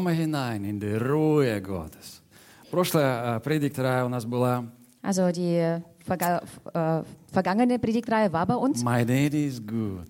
дома hinein, in die Ruhe Gottes. Прошлая э, предиктория у нас была Also die äh, verga äh, vergangene Predigtreihe war bei uns. My daddy is good.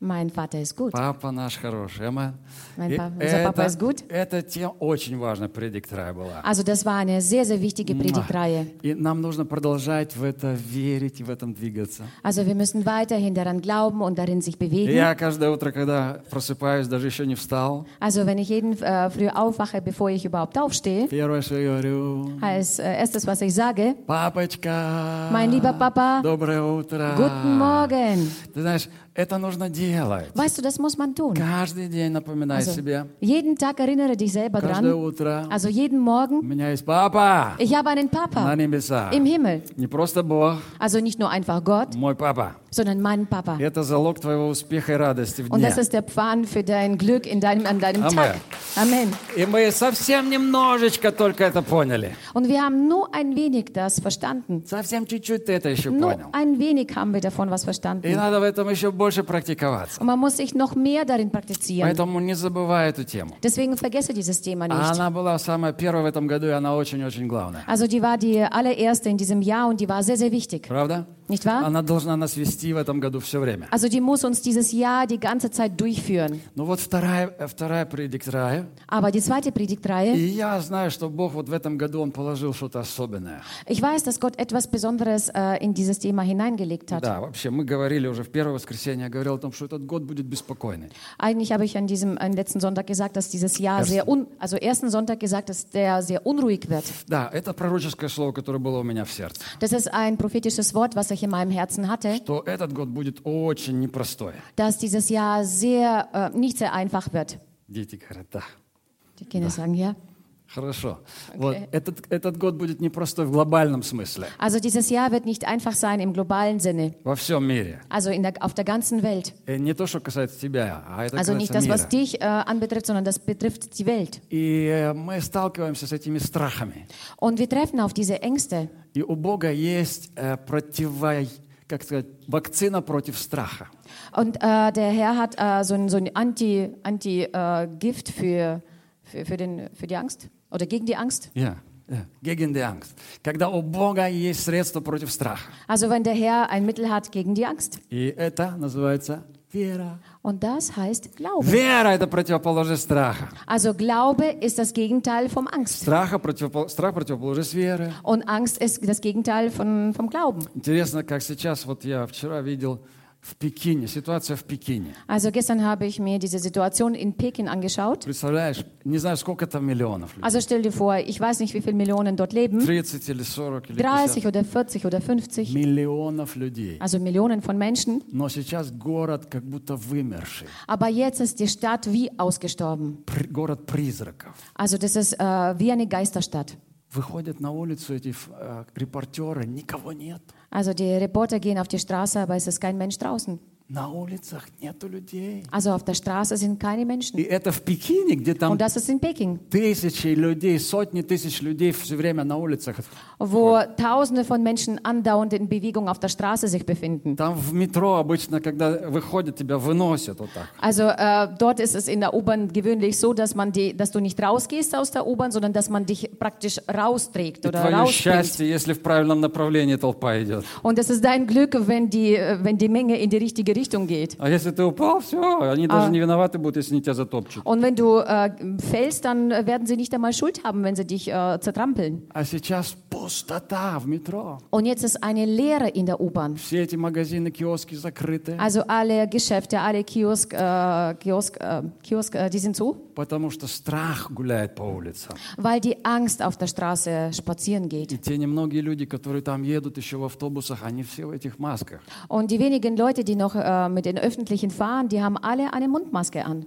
Mein Vater ist gut. Папа наш хороший. Amen. Mein И Pa- unser Papa это, ist gut. это тем очень важная предиктория была. Also das war eine sehr, sehr wichtige Predigtreihe. И нам нужно продолжать в это верить и в этом двигаться. Also wir müssen weiterhin daran glauben und darin sich И bewegen. я каждое утро, когда просыпаюсь, даже еще не встал, Also wenn ich jeden äh, früh aufwache, bevor ich überhaupt aufstehe, первое, что я говорю, als äh, erstes, was ich sage, папочка, Mein lieber Papa, доброе утро. guten Morgen. Ты знаешь, это нужно делать. Weißt du, das muss man tun. Каждый день напоминай Also, себе, jeden Tag erinnere dich selber каждое dran. утро, Also jeden у Morgen, меня есть папа ich habe einen на Papa небесах. im Himmel. Не просто Бог, Also nicht nur einfach Gott, мой папа. Sondern mein Papa. И Это залог твоего успеха и радости в Und дне. das ist der Pfand für dein Glück in deinem, an deinem Amen. Tag. Amen. И мы совсем немножечко только это поняли. Und wir haben nur ein wenig das verstanden. Совсем чуть-чуть ты это еще Nur понял. ein wenig haben wir davon was И verstanden. надо в этом еще больше практиковаться. Und man muss sich noch mehr darin praktizieren. Поэтому не забывай эту тему. Deswegen vergesse dieses Thema А nicht. Она была самая первая в этом году, и она очень-очень главная. Also die war die allererste in diesem Jahr und die war sehr, sehr wichtig. Правда? Nicht wahr? Она должна нас вести в этом году все время. Also die muss uns dieses Jahr die ganze Zeit durchführen. Ну вот вторая, э, вторая предиктория. Aber die zweite И Predigtreihe, я знаю, что Бог вот в этом году Он положил что-то особенное. ich weiß, dass Gott etwas Besonderes äh, in dieses Thema hineingelegt hat. Да, вообще, мы говорили уже в первое воскресенье, я говорил о том, что этот год будет беспокойный. Eigentlich habe ich an diesem an letzten Sonntag gesagt, dass dieses Jahr sehr un, also ersten Sonntag gesagt, dass der sehr unruhig wird. Да, это пророческое слово, которое было у меня в сердце. Das ist ein prophetisches Wort, was ich in meinem Herzen hatte, Что этот год будет очень непростой. dass dieses Jahr sehr äh, nicht sehr einfach wird. Дети говорят, да, Die Kinder sagen ja. Хорошо. Вот, этот, этот год будет непростой в глобальном смысле, Also dieses Jahr wird nicht einfach sein im globalen Sinne, во всем мире. also in der, auf der ganzen Welt. И не то, что касается тебя, а это Also nicht das, касается was мира. dich äh, anbetrifft, sondern das betrifft die Welt. И э, мы сталкиваемся с этими страхами. Und wir treffen auf diese Ängste. И у Бога есть э, противо, как сказать, вакцина против страха. Und äh, der Herr hat äh, so ein, so ein Anti, Anti, äh, Gift für, für, für, den, für die Angst oder gegen die Angst. Yeah, yeah. Gegen die Angst. Когда у Бога есть средство против страха. Also wenn der Herr ein Mittel hat gegen die Angst. И это называется вера. Und das heißt Glaube. Вера – это противоположность страха. Also Glaube ist das Gegenteil vom Angst. Страха противопол- Страх – противоположность веры. Und Angst ist das Gegenteil von, vom Glauben. Интересно, как сейчас, вот я вчера видел в Пекине, ситуация в Пекине. Also gestern habe ich mir diese Situation in Peking angeschaut. Представляешь, не знаю, сколько там миллионов людей. Also stell dir vor, ich weiß nicht, wie viele Millionen dort leben. 30 или 40 или 30 50 oder 40 oder 50. миллионов людей. Also Millionen von Menschen. Но сейчас город как будто вымерший. Aber jetzt ist die Stadt wie ausgestorben. Пр- город призраков. Also das ist äh, wie eine Geisterstadt. Выходят на улицу эти э, репортеры, никого нет. Also die Reporter gehen auf die Straße, aber es ist kein Mensch draußen. Also auf der Straße sind keine Menschen. Und das ist in Peking. Wo Tausende von Menschen andauernd in Bewegung auf der Straße sich befinden. Also äh, dort ist es in der U-Bahn gewöhnlich so, dass, man die, dass du nicht rausgehst aus der U-Bahn, sondern dass man dich praktisch rausträgt oder rausbringt. Und es ist dein Glück, wenn die, äh, wenn die Menge in die richtige Richtung geht. А если ты упал, все, они даже не виноваты будут, если они тебя затопчут. Und wenn du äh, fällst, dann äh, werden sie nicht einmal Schuld haben, wenn sie dich äh, zertrampeln. А сейчас пустота в метро. Und jetzt ist eine Leere in der U-Bahn. Все эти магазины, киоски закрыты, Also alle Geschäfte, alle Kiosk, äh, Kiosk, äh, Kiosk äh, die sind zu, потому что страх гуляет по улицам. weil die Angst auf der Straße spazieren geht. И те немногие люди, которые там едут еще в автобусах, они все в этих масках. Und die wenigen Leute, die noch äh, mit den öffentlichen Fahren, die haben alle eine Mundmaske an.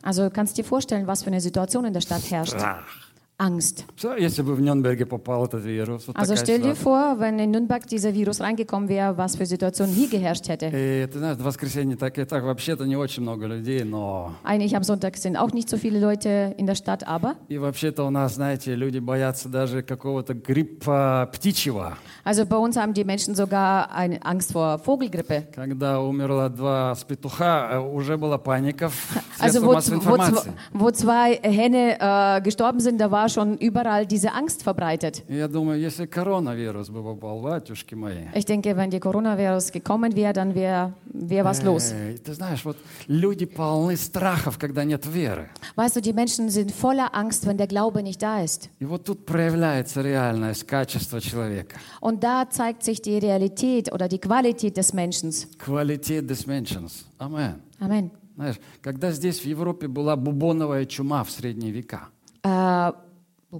Also kannst du dir vorstellen, was für eine Situation in der Stadt herrscht. Strach. Angst. Also stell dir vor, wenn in Nürnberg dieser Virus reingekommen wäre, was für Situation hier geherrscht hätte. Eigentlich am Sonntag sind auch nicht so viele Leute in der Stadt, aber. Also bei uns haben die Menschen sogar eine Angst vor Vogelgrippe. Also wo, wo, wo zwei Hähne äh, gestorben sind, da war schon überall diese Angst verbreitet. И я думаю, если коронавирус бы попал, батюшки мои, Ich denke, wenn die Coronavirus gekommen wäre, dann wäre wär was los. Эй, ты знаешь, вот люди полны страхов, когда нет веры. Weißt du, die Menschen sind voller Angst, wenn der Glaube nicht da ist. И вот тут проявляется реальность качества человека. Und da zeigt sich die Realität oder die Qualität des Menschen. Qualität des Menschen. Амен. Amen. Знаешь, когда здесь в Европе была бубоновая чума в средние века, Äh,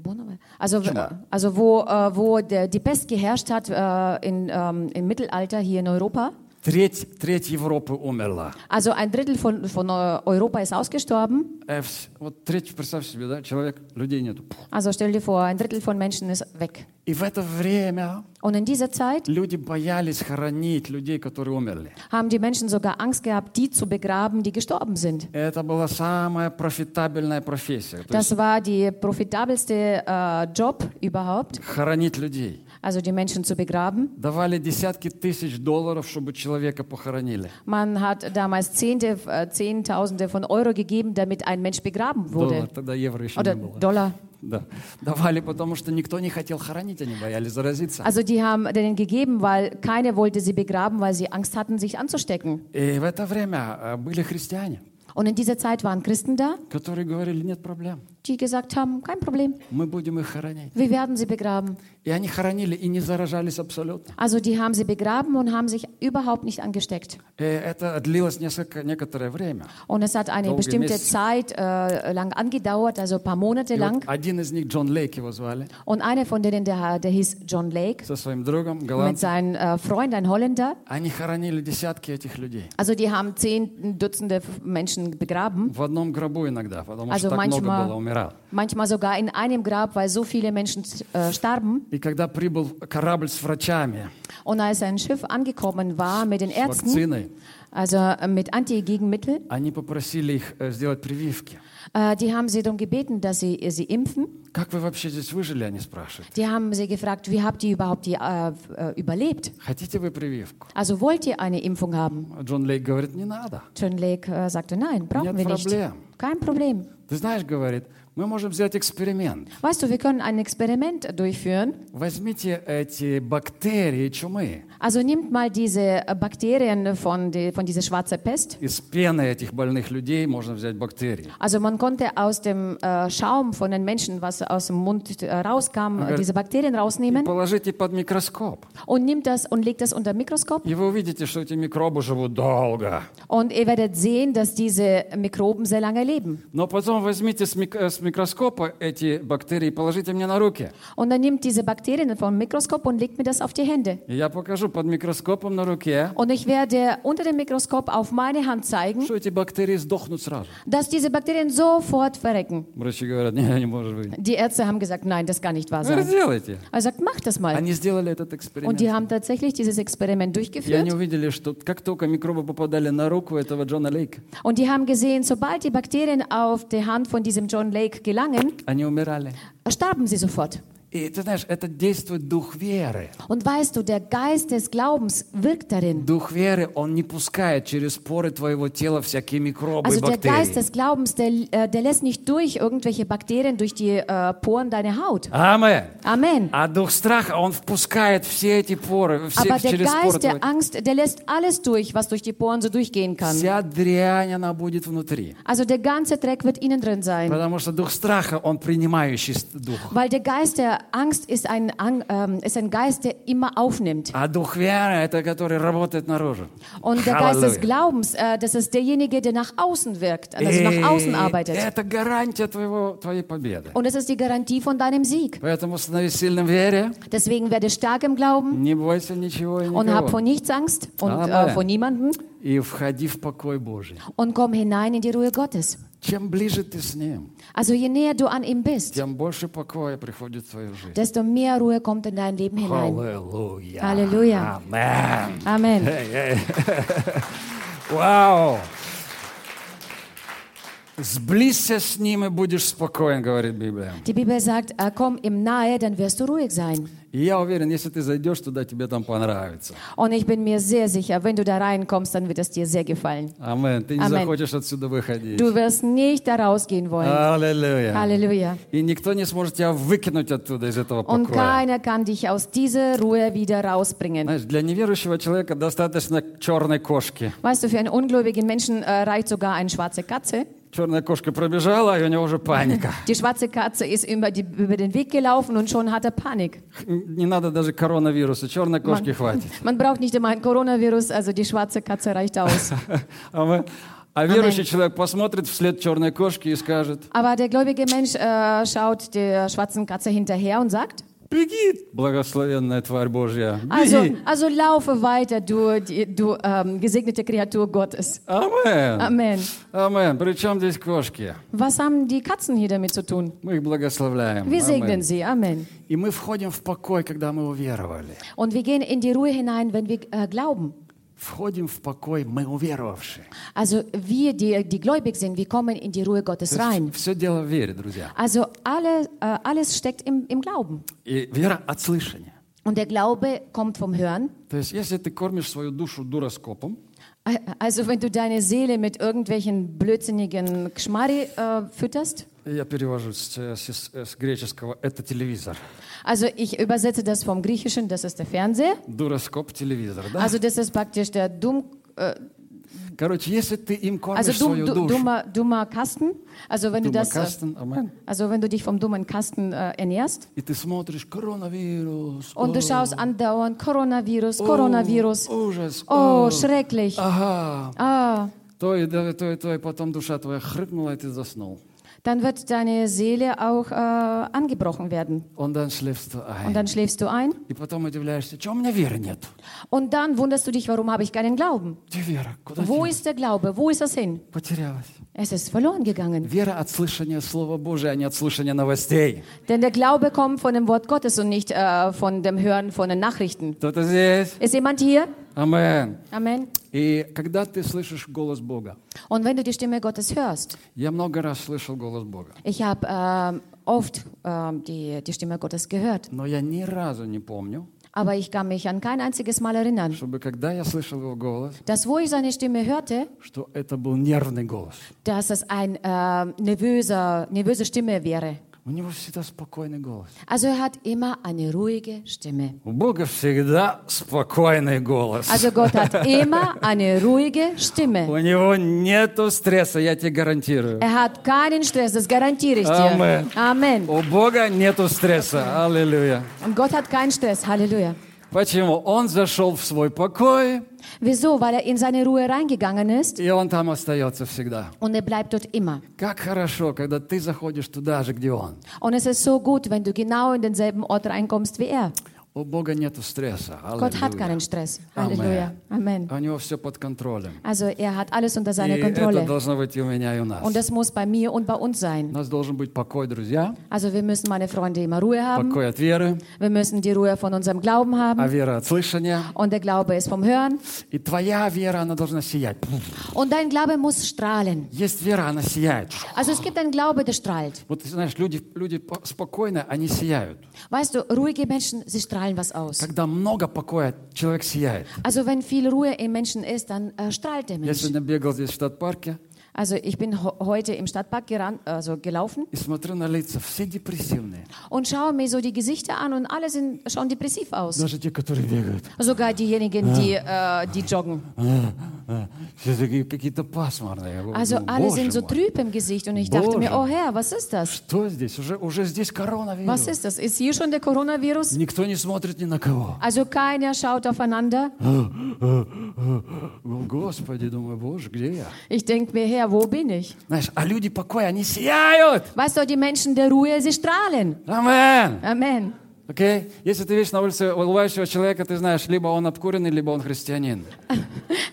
Bourbonowell? also, also wo, äh, wo der, die Pest geherrscht hat äh, in, ähm, im Mittelalter hier in Europa. треть, треть Европы умерла. Also ein Drittel von, von Eu- Europa ist ausgestorben. Э, вс- Вот треть, представь себе, да, человек, людей нету. Пух. Also stell dir vor, ein Drittel von Menschen ist weg. И в это время Und in dieser Zeit люди боялись хоронить людей, которые умерли. haben die Menschen sogar Angst gehabt, die zu begraben, die gestorben sind. Это была самая профитабельная профессия. То есть Das war die profitabelste äh, Job überhaupt, хоронить людей. also die Menschen zu begraben. Давали десятки тысяч долларов, чтобы человека похоронили. Man hat damals Zehnte, äh, Zehntausende von Euro gegeben, damit ein Mensch begraben Доллар, wurde. тогда евро еще Oder не было. Dollar. Да. Давали, потому что никто не хотел хоронить, они боялись заразиться. Also die haben denen gegeben, weil keiner wollte sie begraben, weil sie Angst hatten, sich anzustecken. И в это время э, были христиане, Und in dieser Zeit waren Christen da, которые говорили, нет проблем, die gesagt haben, kein Problem, мы будем их хоронить. wir werden sie begraben. И они хоронили и не заражались абсолютно. Also die haben sie begraben und haben sich überhaupt nicht angesteckt. И это длилось несколько, некоторое время. Und es hat eine Долгие bestimmte Месяцы. Zeit äh, lang angedauert, also ein paar Monate И lang. вот один из них, Джон Лейк его звали, Und einer von denen, der, der hieß John Lake, со своим другом, mit голландцем, seinem äh, Freund, ein Holländer. они хоронили десятки этих людей. Also die haben zehn Dutzende Menschen begraben. В одном гробу иногда, потому Also что так много manchmal- было, умирал. Manchmal sogar in einem Grab, weil so viele Menschen äh, starben. И когда прибыл корабль с врачами, Und als ein Schiff angekommen war mit den с Ärzten, вакциной, also äh, mit Antigegenmittel, они попросили их э, сделать прививки. äh, die haben sie darum gebeten, dass sie sie impfen. Как вы вообще здесь выжили, они спрашивают. Die haben sie gefragt, wie habt ihr überhaupt die, äh, äh, überlebt? Хотите вы прививку? Also wollt ihr eine Impfung haben? Джон Лейк говорит, не надо. John Lake äh, sagte, nein, brauchen Нет wir nicht. проблем. Kein Problem. Ты знаешь, говорит, мы можем сделать эксперимент. Weißt du, wir können ein Experiment durchführen. Возьмите эти бактерии чумы Also nimmt mal diese äh, Bakterien von, die, von dieser schwarzen Pest. из пены этих больных людей можно взять бактерии. Also man konnte aus dem äh, Schaum von den Menschen, was aus dem Mund äh, rauskam, Ага. äh, diese Bakterien И rausnehmen положите под микроскоп. und nimmt das und legt das unter Mikroskop. И вы увидите, что эти микробы живут долго. Und ihr werdet sehen, dass diese Mikroben sehr lange leben. Но потом возьмите с, мик- э, с микроскопа эти бактерии и положите мне на руки. Und dann nimmt diese Bakterien vom Mikroskop und legt mir das auf die Hände. И я покажу под микроскопом на руке, Und ich werde unter dem Mikroskop auf meine Hand zeigen, что эти бактерии сдохнут сразу. dass diese Bakterien sofort verrecken. Врачи говорят, не, не может быть. Die Ärzte haben gesagt, nein, das kann nicht wahr Говорят, sein. сделайте. Er sagt, mach das mal. Они сделали этот Und эксперимент. die haben tatsächlich dieses Experiment И они durchgeführt. увидели, что как только микробы попадали на руку этого Джона Лейка, Und die haben gesehen, sobald die Bakterien auf die Hand von diesem John Lake gelangen, они умирали. starben sie sofort. Und weißt du, der Geist des Glaubens wirkt darin. Also der Geist des Glaubens, der, äh, der lässt nicht durch irgendwelche Bakterien durch die äh, Poren deiner Haut. Amen. Amen. Aber der Geist der Angst, der lässt alles durch, was durch die Poren so durchgehen kann. Also der ganze Dreck wird innen drin sein. Weil der Geist der Angst ist ein, Ang- ähm, ist ein Geist, der immer aufnimmt. А дух веры, это который работает наружу. Und der Geist des Halleluja. Glaubens, äh, das ist derjenige, der nach außen wirkt, also И nach außen arbeitet. это гарантия твоего, твоей победы. Und es ist die Garantie von deinem Sieg. Поэтому становись сильным в вере, Deswegen werde stark im Glauben не бойся ничего и und hab никого. vor nichts Angst und Amen. äh, vor niemanden И входи в покой Божий. und komm hinein in die Ruhe Gottes. also je näher du an ihm bist, desto mehr Ruhe kommt in dein Leben hinein. Halleluja. Halleluja. Amen. Amen. Wow. Сблизься с Ним и будешь спокоен, говорит Библия. Die Bibel sagt, äh, komm ihm nahe, dann wirst du ruhig sein. И я уверен, если ты зайдешь туда, тебе там понравится. Und ich bin mir sehr sicher, wenn du da reinkommst, dann wird es dir sehr gefallen. Амен. Ты не Амен. захочешь отсюда выходить. Du wirst nicht da rausgehen wollen. Аллилуйя. Halleluja. И никто не сможет тебя выкинуть оттуда, из этого Und покоя. keiner kann dich aus dieser Ruhe wieder rausbringen. Знаешь, для неверующего человека достаточно черной кошки. Weißt du, für einen ungläubigen Menschen äh, reicht sogar eine schwarze Katze. Черная кошка пробежала, и у него уже паника. Die schwarze Katze ist über, die, über den Weg gelaufen und schon hat er Panik. Не надо даже коронавируса, черной кошки хватит. Man braucht nicht immer ein Coronavirus, also die schwarze Katze reicht aus. Амен. А верующий человек посмотрит вслед черной кошки и скажет, Aber der gläubige Mensch äh, schaut der schwarzen Katze hinterher und sagt, Беги, благословенная тварь Божья, also, беги. also laufe weiter, du, du ähm, gesegnete Kreatur Gottes. Амен. Amen. Амен. Причем здесь кошки? Was haben die Katzen hier damit zu tun? Мы их благословляем. Wir segnen Амен. sie. Amen. И мы входим в покой, когда мы уверовали. Und wir gehen in die Ruhe hinein, wenn wir äh, glauben. Входим в покой, мы уверовавшие. Also wir, die, die gläubig sind, wir kommen in die Ruhe Gottes rein. Все дело в вере, друзья. Also alle, äh, alles steckt im, im Glauben. И вера от слышания. Und der Glaube kommt vom Hören. То есть, если ты кормишь свою душу дуроскопом, Äh, Also wenn du deine Seele mit irgendwelchen blödsinnigen Geschmarri äh, fütterst. я перевожу с, э, с- с греческого, это телевизор. Also ich übersetze das vom Griechischen, das ist der Fernseher. Дуроскоп телевизор, да? Also das ist praktisch der dumm, äh, Короче, если ты им also кормишь dumm, свою du, душу, dummer, dummer Kasten. Also wenn du das, äh, Кастен, амен, also wenn du dich vom dummen Kasten äh, ernährst и ты смотришь коронавирус, und du о, schaust andauernd Coronavirus, о, Coronavirus. ужас, Oh, о, schrecklich. ага, Ah, то и, да, то и, то и потом душа твоя хрипнула, и ты заснул. dann wird deine Seele auch äh, angebrochen werden. Und dann schläfst du ein. Und dann schläfst du ein. Und dann wunderst du dich, warum habe ich keinen Glauben? Wo ist der Glaube? Wo ist das hin? Es ist verloren gegangen. Denn der Glaube kommt von dem Wort Gottes und nicht äh, von dem Hören von den Nachrichten. Ist jemand hier? Амен. Amen. И когда ты слышишь голос Бога, Und wenn du die Stimme Gottes hörst, я много раз слышал голос Бога, ich habe ähm, oft ähm, die, die Stimme Gottes gehört, но я ни разу не помню, aber ich kann mich an kein einziges Mal erinnern, чтобы когда я слышал его голос, dass wo ich seine Stimme hörte, что это был нервный голос. dass es ein äh, nervöser, nervöse Stimme wäre. У него всегда спокойный голос. Also er hat immer eine ruhige Stimme. У Бога всегда спокойный голос. Also Gott hat immer eine ruhige Stimme. У него нету стресса, я тебе гарантирую. Er hat keinen Stress, das garantiere ich dir. Amen. Amen. У Бога нету стресса. Аллилуйя. Und Gott hat keinen Stress. Halleluja. Почему? Он зашел в свой покой, Wieso? Weil er in seine Ruhe reingegangen ist и он там остается всегда. und er bleibt dort immer. Как хорошо, когда ты заходишь туда же, где он. Und es ist so gut, wenn du genau in denselben Ort reinkommst wie er. У Бога нету стресса. Gott hat Аллилуйя. keinen Stress. Amen. Halleluja. Amen. У него все под контролем. Also er hat alles unter И seiner это Kontrolle. должно быть и у меня, и у нас. Und das muss bei mir und bei uns У sein. нас должен быть покой, друзья, Also wir müssen, meine Freunde, immer Ruhe haben. покой от веры, Wir müssen die Ruhe von unserem Glauben а haben. вера от слышания. Und der Glaube ist vom Hören. И твоя вера, она должна сиять. Und dein Glaube muss strahlen. Есть вера, она сияет. Also es gibt einen Glaube, der strahlt. Вот ты знаешь, люди, люди по- спокойные, они сияют. Weißt du, ruhige Menschen, sie strahlen was aus. Когда много покоя, человек сияет. Also wenn viel Ruhe im Menschen ist, dann äh, strahlt der Я Mensch. сегодня бегал здесь в штат-парке Also ich bin ho heute im Stadtpark geran also gelaufen и смотрю на лица, все депрессивные. und schaue mir so die Gesichter an und alle sind, schauen depressiv aus. Даже те, которые bегают. Sogar diejenigen, die, äh, die joggen. А, Все такие какие-то пасмурные. Я Also говорю, alle «Боже sind so мой, trüb im Gesicht und ich dachte mir, Боже. oh Herr, was ist das? Что здесь? Уже, уже здесь Was коронавирус. ist das? Ist hier schon der Coronavirus? Никто не смотрит ни на кого. Also keiner schaut aufeinander. О, Господи, думаю, Боже, где я? Ich denke mir, Herr, wo bin ich? Знаешь, а люди покоя, они сияют. Weißt du, die Menschen der Ruhe, sie strahlen. Амен. Amen. Окей? Если ты видишь на улице улыбающего человека, ты знаешь, либо он обкуренный, либо он христианин.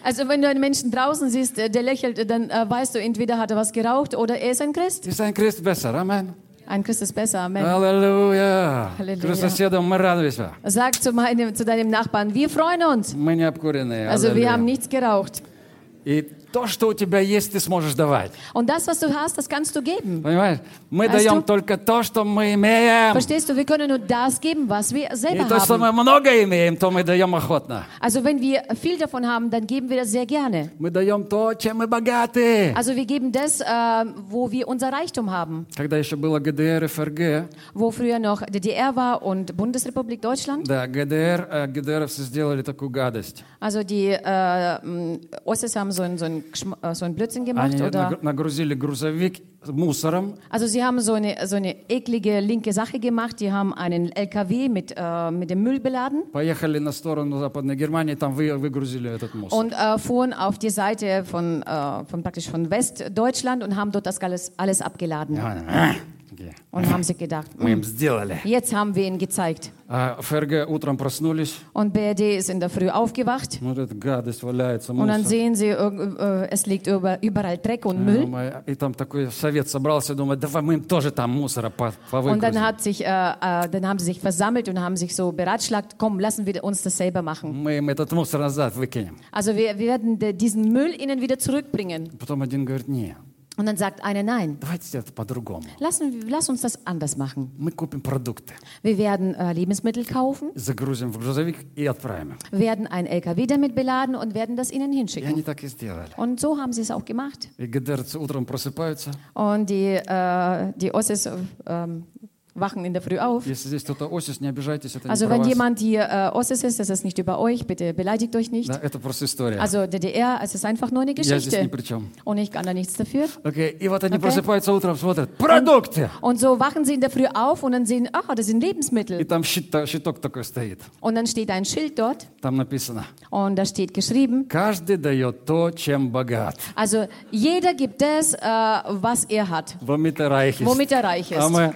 Also wenn du einen Menschen draußen siehst, äh, der lächelt, äh, dann äh, weißt du, entweder hat er was geraucht oder er ist ein Christ. Ist ein Christ besser, Amen. Ein Christ ist besser, Amen. Аллилуйя. Аллилуйя. Скажи соседам, мы радуемся. Sag zu, meinem, zu deinem Nachbarn, wir freuen uns. Мы не обкуренные. Also wir Аллилуйя. haben nichts geraucht. И то, что у тебя есть, ты сможешь давать. Und das, was du hast, das kannst du geben. Понимаешь? Мы Weißt даем du? только то, что мы имеем. Verstehst du, wir können nur das geben, was wir И selber то, что haben. мы много имеем, то мы даем охотно. Also wenn wir viel davon haben, dann geben wir das sehr gerne. Мы даем то, чем мы богаты. Also wir geben das, äh, wo wir unser Reichtum haben. Когда еще было ГДР, ФРГ, Wo früher noch DDR war und Bundesrepublik Deutschland. да, ГДР, э, ГДРовцы сделали такую гадость. Also die äh, Ossis haben so einen so einen äh, so einen Blödsinn gemacht. Они Oder, нагру- нагрузили грузовик мусором, also sie haben so eine, so eine eklige linke Sache gemacht. Die haben einen LKW mit, äh, mit dem Müll beladen поехали на сторону Западной Германии, там вы, выгрузили этот мусор. und äh, fuhren auf die Seite von, äh, von praktisch von Westdeutschland und haben dort das alles, alles abgeladen. А, такие, Und haben sich gedacht, Мы "Hm, им сделали. jetzt haben wir ihnen gezeigt. А ФРГ утром проснулись, Und BRD ist in der Früh aufgewacht смотрят, гадость валяется, und dann мусор. sehen sie, irg- äh, es liegt über, überall Dreck und А, Müll. мы- И там такой совет собрался, думает, давай мы им тоже там мусора по- Und dann, повыгрузим. hat sich, äh, äh, dann haben sie sich versammelt und haben sich so beratschlagt, komm, lassen wir uns das selber machen. Мы им этот мусор назад выкинем. Also wir, wir werden de- diesen Müll ihnen wieder zurückbringen. Потом один говорит, не, Und dann sagt einer nein. Lass, lass, uns das anders machen. Wir werden äh, Lebensmittel kaufen. Werden ein LKW damit beladen und werden das ihnen hinschicken. Und so haben sie es auch gemacht. Und die, äh, die Ossis äh, wachen in der Früh auf. Если здесь кто-то осис, не обижайтесь, это Also не про wenn вас. jemand hier äh, Ossis ist, das ist nicht über euch, bitte beleidigt euch nicht. Да, это просто история. Also DDR, es ist einfach nur eine Я здесь ни Geschichte. при чем. Und ich kann da nichts dafür. Окей, И вот они Окей. просыпаются утром, смотрят, продукты! Und so wachen sie in der Früh auf und dann sehen, ach, das sind И Lebensmittel. там щит, та- щиток такой стоит. Und dann steht ein Schild dort Там написано, und da steht geschrieben, каждый дает то, чем богат. also jeder gibt das, äh, was er hat, Вомит и reich ist. womit er reich ist. Amen.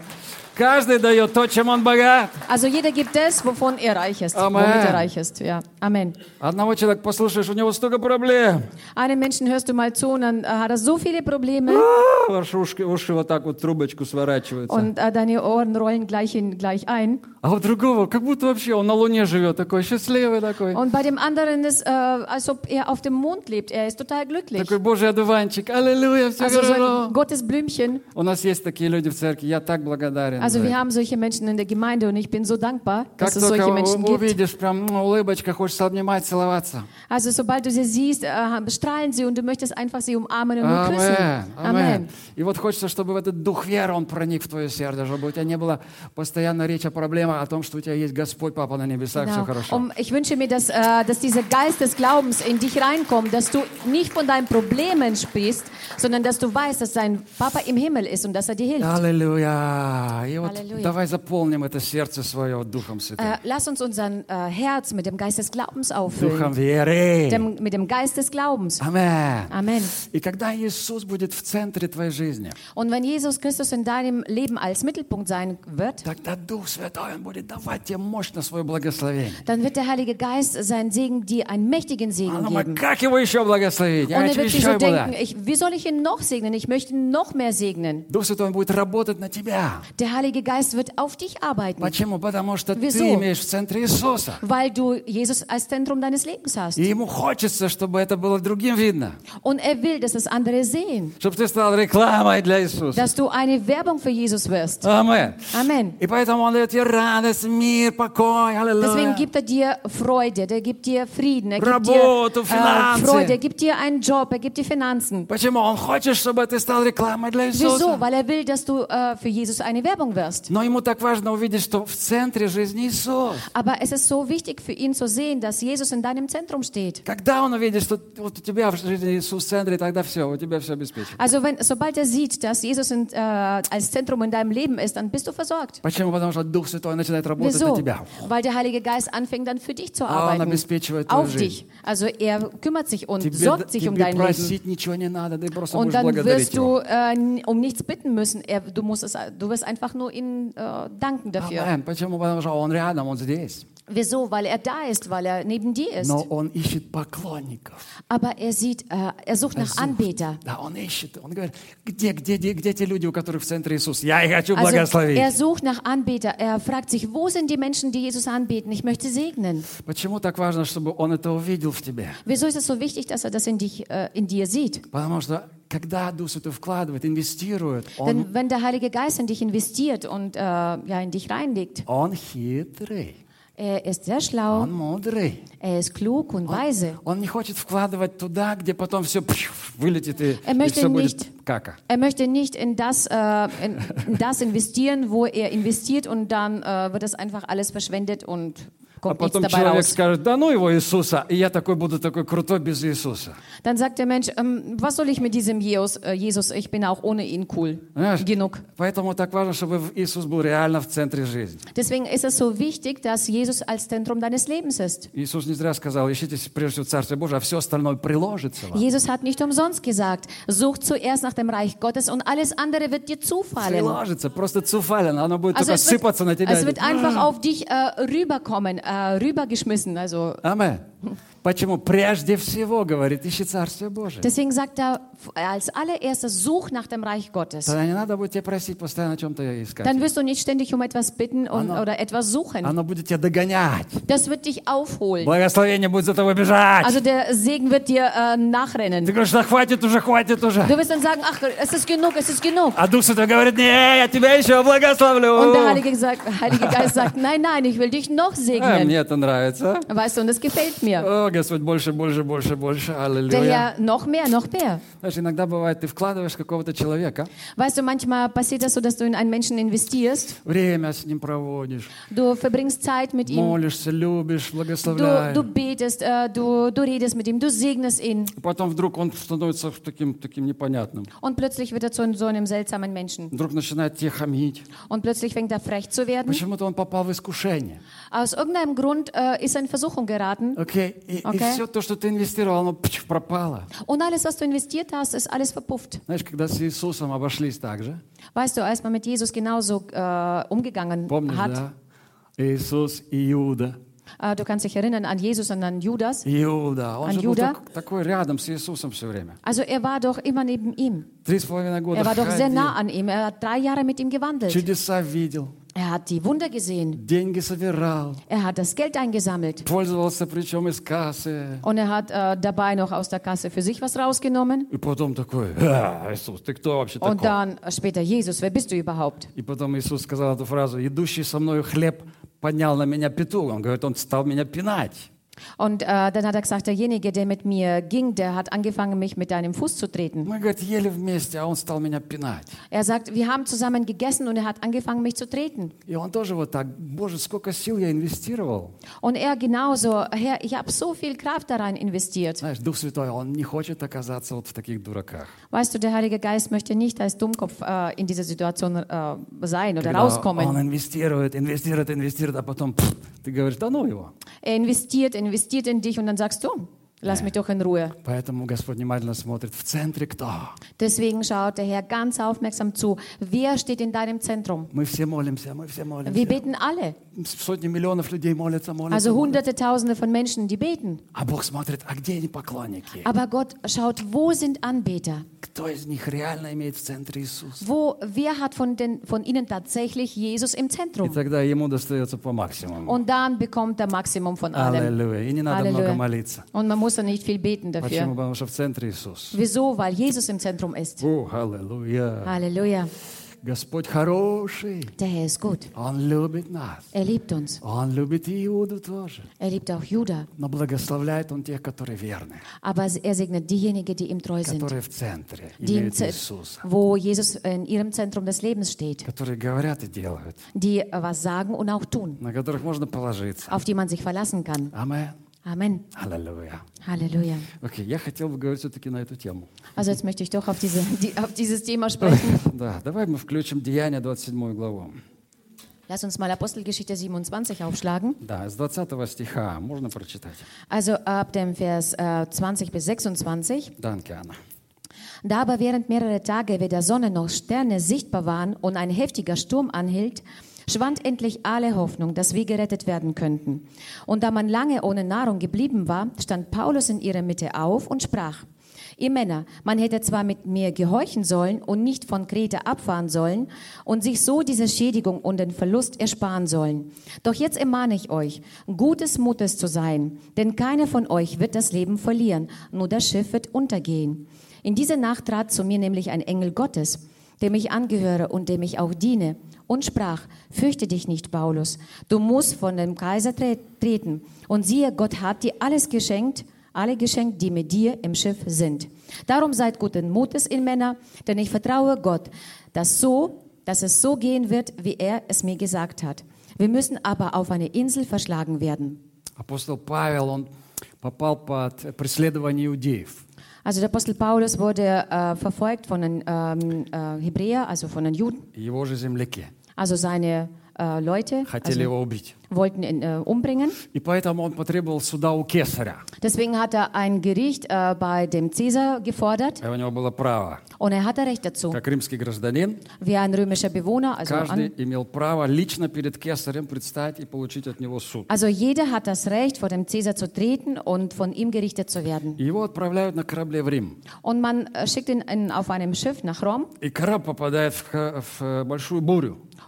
Каждый дает то, чем он богат. Also jeder gibt das, wovon er reich ist, Amen. womit er reich ist. Ja, Amen. Одного человека послушаешь, у него столько проблем. Einem Menschen hörst du mal zu und dann äh, hat er so viele Probleme А, Ваши уши, уши вот так вот трубочку сворачиваются. und äh, deine Ohren rollen gleich, hin, gleich ein. А у другого, как будто вообще он на Луне живет, такой счастливый такой. Und bei dem anderen ist, äh, als ob er auf dem Mond lebt. Er ist total glücklich. Такой Божий одуванчик. Аллилуйя, все Also so хорошо. Gottes Blümchen. У нас есть такие люди в церкви, я так благодарен. Also за wir это. haben solche Menschen in der Gemeinde und ich bin so dankbar, Как dass es solche только Menschen у- gibt. увидишь, прям ну, улыбочка, хочется обнимать, целоваться. Also sobald du sie siehst, äh, strahlen sie und du möchtest einfach sie umarmen und nur küssen. Амен, Амен. И вот хочется, чтобы в этот дух веры, он проник в твое сердце, чтобы у тебя не было постоянно речь о проблемах, о том, что у тебя есть Господь, Папа на небесах, все Genau. хорошо. Um, ich wünsche mir, dass, äh, dass dieser Geist des Glaubens in dich reinkommt, dass du nicht von deinen Problemen sprichst, sondern dass du weißt, dass dein Papa im Himmel ist und dass er dir hilft. Аллилуйя. И вот Аллилуйя. давай заполним это сердце свое Духом Святым. Äh, lass uns unser äh, Herz mit dem Geist des Glaubens Духом auffüllen. веры. Dem, mit dem Geist des Glaubens. Амен. Amen. И когда Иисус будет в центре твоей жизни, Und wenn Jesus Christus in deinem Leben als Mittelpunkt sein wird, тогда Дух Святой, Он будет давать тебе мощно свое благословение. dann wird der Heilige Geist seinen Segen dir einen mächtigen А Segen ну, мы, geben. как его еще благословить? Я Und er хочу wird sich еще so его denken, дать. ich, wie soll ich ihn noch segnen? Ich möchte ihn noch mehr segnen. Дух Святой он будет работать на тебя. Der Heilige Geist wird auf dich arbeiten, Почему? Потому что Wieso? ты имеешь в центре Иисуса. weil du Jesus als Zentrum deines Lebens hast. И ему хочется, чтобы это было другим видно. Und er will, dass es andere sehen, Чтобы ты стал рекламой для Иисуса. dass du eine Werbung für Jesus wirst. Амен. Amen. И поэтому Он дает тебе радость, мир, покой. Deswegen Аллилуйя. gibt er dir Freude, der gibt dir Frieden, er gibt Работу, dir äh, Finanzen. Freude, er gibt dir einen Job, er gibt dir Finanzen. Почему? Он хочет, чтобы ты стал рекламой для Wieso? Иисуса. Weil er will, dass du äh, für Jesus eine Werbung wirst. Но ему так важно увидеть, что в центре жизни Иисус. Aber es ist so wichtig für ihn zu sehen, dass Jesus in deinem Zentrum steht. Когда он увидит, что вот у тебя в жизни Иисус в центре, тогда все, у тебя все обеспечено. Also wenn, sobald er sieht, dass Jesus in, äh, als Zentrum in deinem Leben ist, dann bist du versorgt. Почему? Потому что Дух Святой начинает работать на Wieso? тебя. Weil der Heilige Geist anfängt dann für dich zu Он arbeiten. обеспечивает твою Auf жизнь. dich. Also er kümmert sich und Тебе, sorgt sich um тебе dein Leben. просить ничего не надо, ты просто Und будешь dann благодарить wirst Его. du äh, um nichts bitten müssen. Er, du, musst es, du wirst einfach nur ihm äh, danken dafür. Amen. Почему? Потому что Он рядом, Он здесь. Wieso? Weil er da ist, weil er neben dir ist. Но Он ищет поклонников. Aber er sieht, äh, er sucht Er nach sucht. Anbeter. Да, Он ищет. Он говорит, где, где, где, где те люди, у которых в центре Иисус? Я их хочу Also благословить. er sucht nach Anbeter. Er fragt sich, wo sind die Menschen, die Jesus anbeten? Ich möchte segnen. Почему так важно, чтобы Он это увидел в тебе? Wieso ist es so wichtig, dass er das in, dich, äh, in dir sieht? Потому что когда Дух Святой вкладывает, инвестирует, Он, Denn wenn der Heilige Geist in dich investiert und äh, ja, in dich reinlegt, он хитрый, er ist sehr schlau, Он мудрый. er ist klug und weise. Он не хочет вкладывать туда, где потом все вылетит и, Er и möchte все будет nicht- кака. Er möchte nicht in das, äh, in, in das investieren, wo er investiert und dann äh, wird das einfach alles verschwendet und А kommt nichts потом dabei человек raus. скажет, да ну его Иисуса, и я такой буду такой крутой без Иисуса. Dann sagt der Mensch, ähm, was soll ich mit diesem Jesus, äh, Jesus, ich bin auch ohne ihn cool Понимаешь? genug. Поэтому так важно, чтобы Иисус был реально в центре жизни. Deswegen ist es so wichtig, dass Jesus als Zentrum deines Lebens ist. Иисус не зря сказал, ищите прежде всего Царствие Божие, а все остальное приложится вам. Jesus hat nicht umsonst gesagt, such zuerst nach dem Reich Gottes und alles andere wird dir zufallen. Приложится, просто цуфалено, оно будет Also только es wird, сыпаться на тебя. es wird einfach auf dich äh, rüberkommen, äh, rübergeschmissen. Also. Amen. Почему? Прежде всего, говорит, ищи Царствие Божие. deswegen sagt er als allererstes, such nach dem Reich Gottes. Тогда не надо будет тебе просить постоянно о чем-то искать. Dann wirst du nicht ständig um etwas bitten und, Anna. oder etwas suchen. Оно будет тебя догонять. Das wird dich aufholen. Благословение будет за тобой бежать. Also der Segen wird dir äh, Ты nachrennen. говоришь, да хватит уже, хватит уже. Du wirst dann sagen, ach, es ist genug, es ist genug. А Дух Святой говорит, не, я тебя еще благословлю. Und der Heilige, sagt, Heilige Geist sagt, nein, nein, ich will dich noch А, segnen. мне это нравится. Weißt du, und das gefällt mir. О, Господь, больше, больше, больше, больше. Аллилуйя. Herr, noch mehr, noch mehr. Знаешь, иногда бывает, ты вкладываешь какого-то человека, Weißt du, manchmal passiert das so, dass du in einen Menschen investierst. время с ним проводишь, Du verbringst Zeit mit ihm. молишься, любишь, Du, благословляешь. du betest, äh, du, du redest mit ihm, du segnest ihn. Потом вдруг он становится таким, таким непонятным. Und plötzlich wird er zu so einem seltsamen Menschen. Вдруг начинает тебе хамить. Und plötzlich fängt er frech zu werden. Почему-то он попал в искушение. Aus irgendeinem Grund äh, ist er in Versuchung geraten. Окей? И, Окей. все то, что ты инвестировал, оно пч, пропало. Und alles, was du investiert hast, ist alles verpufft. Знаешь, когда с Иисусом обошлись так же, Weißt du, als man mit Jesus genauso äh, umgegangen помнишь, hat, да? Иисус и Иуда. äh, du kannst dich erinnern an Jesus und an Judas. Иуда, он А же был Иуда? так- такой рядом с Иисусом все время. Also er war doch immer neben ihm. Три с половиной года Er war doch sehr ходил, nah an ihm. Er hat drei Jahre mit ihm gewandelt. чудеса видел, Er hat die Wunder gesehen. деньги собирал, Er hat das Geld eingesammelt. пользовался причем из кассы. Und er hat äh, dabei noch aus der Kasse für sich was rausgenommen. И потом такой, «А, Иисус, ты кто вообще Und такой? dann äh, später, Jesus, wer bist du überhaupt? И потом Иисус сказал эту фразу, идущий со мною хлеб поднял на меня петух. Он говорит, он стал меня пинать. Und äh, dann hat er gesagt, derjenige, der mit mir ging, der hat angefangen, mich mit deinem Fuß zu treten. Мы, говорит, ели вместе, а он стал меня пинать. Er sagt, wir haben zusammen gegessen und er hat angefangen, mich zu treten. И он тоже вот так, Боже, сколько сил я инвестировал. Und er genauso, Herr, ich habe so viel Kraft da rein investiert. Знаешь, Дух Святой, он не хочет оказаться вот в таких дураках. Weißt du, der Heilige Geist möchte nicht als Dummkopf äh, in dieser Situation äh, sein oder Когда он rauskommen. инвестирует, инвестирует, инвестирует, а потом пф, ты говоришь, да ну его. Er investiert, investiert in dich und dann sagst du, Lass mich doch in Ruhe. Deswegen schaut der Herr ganz aufmerksam zu. Wer steht in deinem Zentrum? Wir beten alle. Also hunderte, tausende von Menschen, die beten. Aber Gott schaut, wo sind Anbeter? Wer hat von, den, von ihnen tatsächlich Jesus im Zentrum? Und dann bekommt er Maximum von allem. Halleluja. Und man muss da nicht viel beten Почему? dafür. Потому что в центре Иисус. Wieso? Weil Jesus im Zentrum ist. О, аллилуйя. Halleluja. Господь хороший. Der Herr ist gut. Он любит нас. Er liebt uns. Он любит и Иуду тоже. Er liebt auch Judah. Но благословляет Он тех, которые верны, Aber er segnet diejenigen, die ihm treu sind. которые в центре Die im имеют Ze- Иисуса, wo Jesus in ihrem Zentrum des Lebens steht. которые говорят и делают, Die was sagen und auch tun. на которых можно положиться. Auf die man sich verlassen kann. Амен. Amen. Аллилуйя. Halleluja. Окей, я хотел бы говорить все-таки на эту тему. Also jetzt möchte ich doch auf, diese, die, auf dieses Thema sprechen. Да, давай мы включим Деяния 27 главу. Lass uns mal Apostelgeschichte 27 aufschlagen. Да, с 20 стиха можно прочитать. Also ab dem Vers äh, 20 bis 26. Данке, Анна. Da aber während mehrerer Tage weder Sonne noch Sterne sichtbar waren und ein heftiger Sturm anhielt, schwand endlich alle Hoffnung, dass wir gerettet werden könnten. Und da man lange ohne Nahrung geblieben war, stand Paulus in ihrer Mitte auf und sprach, Ihr Männer, man hätte zwar mit mir gehorchen sollen und nicht von Kreta abfahren sollen und sich so diese Schädigung und den Verlust ersparen sollen. Doch jetzt ermahne ich euch, gutes Mutes zu sein, denn keiner von euch wird das Leben verlieren, nur das Schiff wird untergehen. In dieser Nacht trat zu mir nämlich ein Engel Gottes, dem ich angehöre und dem ich auch diene, und sprach, fürchte dich nicht, Paulus, du musst von dem Kaiser tre treten. Und siehe, Gott hat dir alles geschenkt, alle geschenkt, die mit dir im Schiff sind. Darum seid guten Mutes in Männer, denn ich vertraue Gott, dass so, dass es so gehen wird, wie er es mir gesagt hat. Wir müssen aber auf eine Insel verschlagen werden. Апостол Павел, он попал под преследование иудеев. Also der Apostel Paulus wurde äh, verfolgt von den ähm, äh, Hebräer, also von den Juden. Его же земляки Also seine äh, Leute хотели also, его убить. wollten ihn äh, umbringen. Deswegen hat er ein Gericht äh, bei dem Cäsar gefordert. Und er hatte Recht dazu. Wie ein römischer Bewohner. Also, also jeder hat das Recht, vor dem Cäsar zu treten und von ihm gerichtet zu werden. Und man äh, schickt ihn in, auf einem Schiff nach Rom.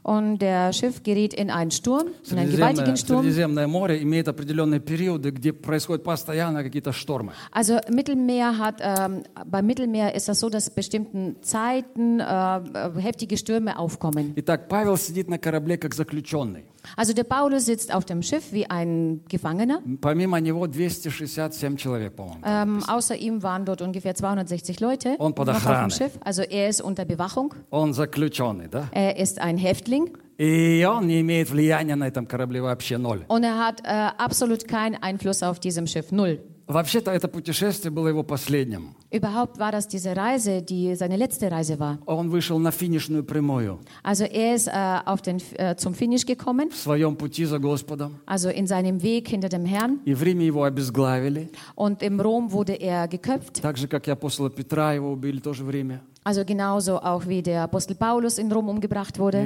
Und der Schiff gerät in einen Sturm, in einen gewaltigen Sturm. Средиземное море имеет определенные периоды, где происходят постоянно какие-то штормы. Also Mittelmeer hat, ähm, beim Mittelmeer ist das so, dass bestimmten Zeiten äh, äh, heftige Stürme aufkommen. Итак, Павел сидит на корабле как заключенный. Also der Paulus sitzt auf dem Schiff wie ein Gefangener. Помимо него 267 человек, по-моему. Ähm, außer ihm waren dort ungefähr 260 Leute Und под noch auf охраной. dem Schiff. Also er ist unter Bewachung. Он заключенный, да? Er ist ein Häftling И он не имеет влияния на этом корабле вообще ноль. und er hat äh, absolut keinen Einfluss auf diesem Schiff. Null. Вообще-то это путешествие было его последним. Überhaupt war das diese Reise, die seine letzte Reise war. Он вышел на финишную прямую Also er ist äh, auf den, äh, zum Finish gekommen, в своем пути за Господом. also in seinem Weg hinter dem Herrn. И в Риме его обезглавили. Und im Rom wurde er geköpft. Так же, как и апостола Петра, его убили тоже в Риме. Also genauso auch wie der Apostel Paulus in Rom umgebracht wurde.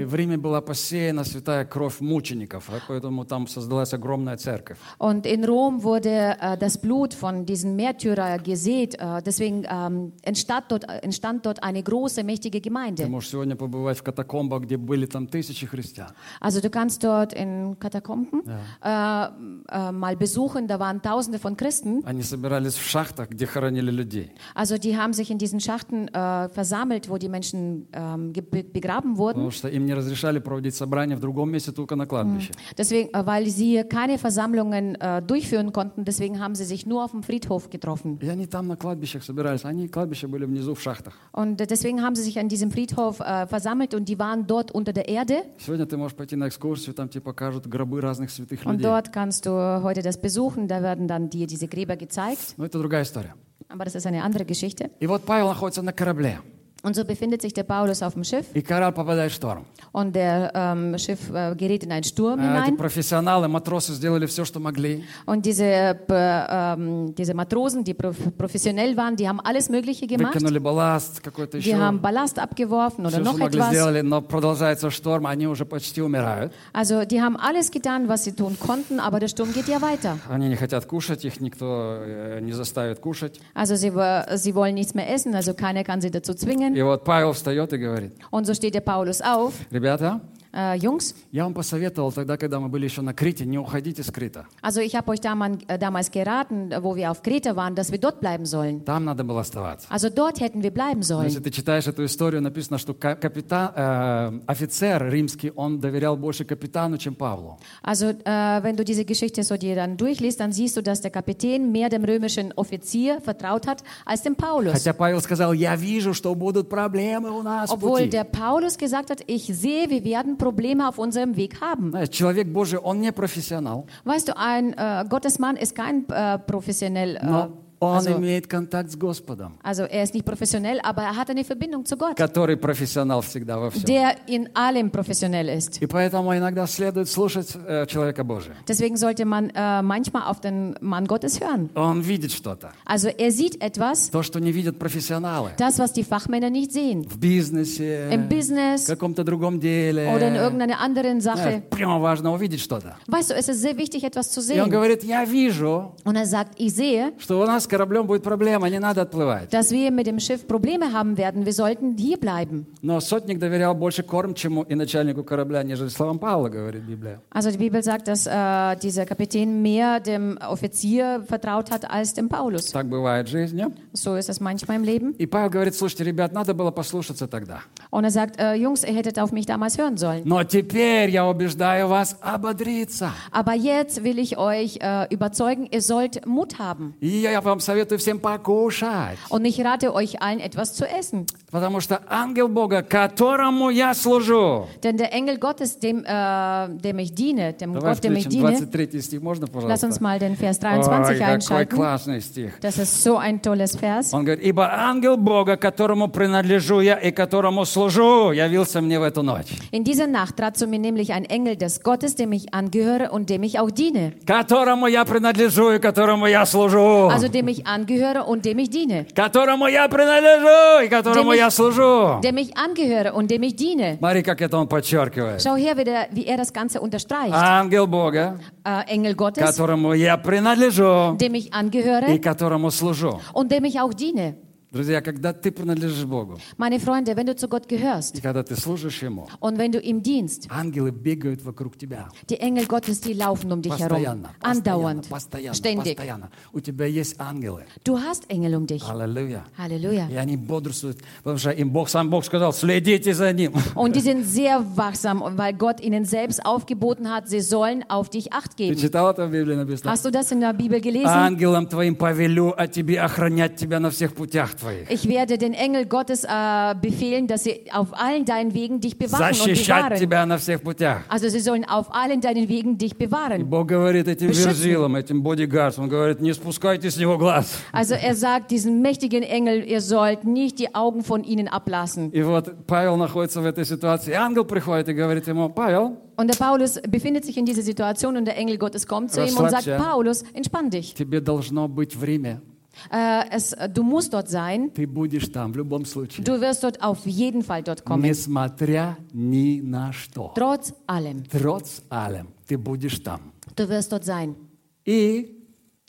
Und in Rom wurde äh, das Blut von diesen Märtyrern gesät, äh, deswegen ähm, entstand, dort, entstand dort eine große mächtige Gemeinde. Also du kannst dort in Katakomben ja. äh, äh mal besuchen, da waren tausende von Christen. Also die haben sich in diesen Schachten äh, versammelt, wo die Menschen ähm, ge- be- begraben wurden. Потому что им не разрешали проводить собрания в другом месте, только на кладбище. Deswegen, äh, weil sie keine Versammlungen äh, durchführen konnten, deswegen haben sie sich nur auf dem Friedhof getroffen. И они там на кладбищах собирались. Они, кладбища были внизу в шахтах. Und äh, deswegen haben sie sich an diesem Friedhof äh, versammelt und die waren dort unter der Erde. Сегодня ты можешь пойти на экскурсию, там тебе покажут гробы разных святых Und людей. dort kannst du heute das besuchen. Da werden dann dir diese Gräber gezeigt. Но это другая история. Aber das ist eine andere Geschichte. И вот Павел находится на корабле. Und so befindet sich der Paulus auf dem Schiff И корабль попадает в шторм. und der ähm, Schiff äh, gerät in einen Sturm А Эти hinein. профессионалы, матросы сделали все, что могли. Und diese, äh, ähm, diese Matrosen, die prof professionell waren, die haben alles Mögliche gemacht. Выкинули балласт какой-то Die еще. haben Ballast abgeworfen oder Все, что noch могли, etwas. сделали, но продолжается шторм, они уже почти умирают. Also die haben alles getan, was sie tun konnten, aber der Sturm geht ja weiter. Они не хотят кушать, их никто э, не заставит кушать. Also sie, wo- sie wollen nichts mehr essen, also keiner kann sie dazu zwingen. И вот Павел встает и говорит, Und so steht der Paulus auf. ребята, Äh, Jungs, я вам посоветовал тогда, когда мы были еще на Крите, не уходите с Крита. also ich habe euch damals, äh, damals geraten, äh, wo wir auf Kreta waren, dass wir dort bleiben sollen. Там надо было оставаться. Also dort hätten wir bleiben Но Если sollen. ты читаешь эту историю, написано, что ка- капитан, э, офицер римский, он доверял больше капитану, чем Павлу. Also äh, wenn du diese Geschichte so dir dann durchliest, dann siehst du, dass der Kapitän mehr dem römischen Offizier vertraut hat als dem Paulus. Хотя Павел сказал, я вижу, что будут проблемы у нас в Obwohl пути. der Paulus gesagt hat, ich sehe, wir werden Probleme auf unserem Weg haben. Знаешь, человек Божий, он не профессионал, Weißt du, ein äh, Gottesmann ist kein äh, professionell äh, но Он Also, имеет контакт с Господом, also er ist nicht professionell, aber er hat eine Verbindung zu Gott, который профессионал всегда во всем. der in allem professionell ist. И поэтому иногда следует слушать э, человека Божия. Deswegen sollte man äh, manchmal auf den Mann Gottes hören. Он видит что-то, Also er sieht etwas, то, что не видят профессионалы. das, was die Fachmänner nicht sehen. В бизнесе, Im в Business каком-то другом деле. oder in irgendeiner anderen Sache. прямо важно увидеть что-то. Weißt du, es ist sehr wichtig, etwas zu И он sehen. говорит, я вижу, Und er sagt, ich sehe, что у нас кораблем будет проблема, не надо отплывать. dass wir mit dem Schiff Probleme haben werden. Wir sollten hier bleiben. Но сотник доверял больше кормчему и начальнику корабля, нежели словам Павла, говорит Библия. Also die Bibel sagt, dass äh, dieser Kapitän mehr dem Offizier vertraut hat als dem Paulus. Так бывает в жизни. So ist es manchmal im Leben. И Павел говорит, слушайте, ребят, надо было послушаться тогда. Und er sagt, äh, Jungs, ihr hättet auf mich damals hören sollen. Но теперь я убеждаю вас ободриться. Aber jetzt will ich euch äh, überzeugen, ihr sollt Mut haben. И я вам советую всем покушать. Und ich rate euch allen, etwas zu essen. Потому что ангел Бога, которому я служу. Denn der Engel Gottes, dem, äh, dem ich diene, dem Давай Gott, dem ich diene, 23 стих, можно, lass uns пожалуйста? mal den Vers Ой, 23 какой einschalten. классный стих. Das ist so ein tolles Vers. Он говорит, ибо ангел Бога, которому принадлежу я и которому служу, явился мне в эту ночь. In dieser Nacht trat zu mir nämlich ein Engel des Gottes, dem ich angehöre und dem ich auch diene. Которому я принадлежу и которому я служу. Also dem ich angehöre und dem ich diene. Которому я принадлежу и которому Dem ich- я служу. Dem ich angehöre und dem ich diene. Смотри, как это он подчеркивает. Schau her, wie, der, wie er das Ganze unterstreicht. Ангел Бога, Äh, Engel Gottes, которому я принадлежу dem ich и angehöre которому служу. und dem ich auch diene. Друзья, когда ты принадлежишь Богу, Meine Freunde, wenn du zu Gott gehörst и когда ты служишь Ему, und wenn du ihm dienst, ангелы бегают вокруг тебя. die Engel Gottes, die laufen um dich herum. Постоянно, постоянно, Andauernd, постоянно, ständig. постоянно. У тебя есть ангелы. Du hast Engel um dich. Аллилуйя. Halleluja. И они бодрствуют, потому что им Бог, сам Бог сказал, следите за Ним. Und die sind sehr wachsam, weil Gott ihnen selbst aufgeboten hat, sie sollen auf dich Acht Ты geben. читал это в Библии написано? Hast du das in der Bibel gelesen? Ангелам твоим повелю о тебе охранять тебя на всех путях. Ich werde den Engel Gottes äh, befehlen, dass sie auf allen deinen Wegen dich bewachen und Защищать bewahren. тебя на всех путях. Also sie sollen auf allen deinen Wegen dich И bewahren. Бог говорит этим Beschützen. верзилам, этим бодигардс, Он говорит, не спускайте с него глаз. Also er sagt diesen mächtigen Engel, ihr sollt nicht die Augen von ihnen ablassen. И вот Павел находится в этой ситуации. И ангел приходит и говорит ему, Павел, Und der Paulus befindet sich in dieser Situation und der Engel Gottes kommt zu ihm und sagt, Расслабься. Paulus, entspann dich. тебе должно быть время. Äh, es, du musst dort sein. Ты будешь там в любом случае. Du wirst dort auf jeden Fall dort kommen. Несмотря ни на что. Trotz allem. Троц алем, ты будешь там. Du wirst dort sein. И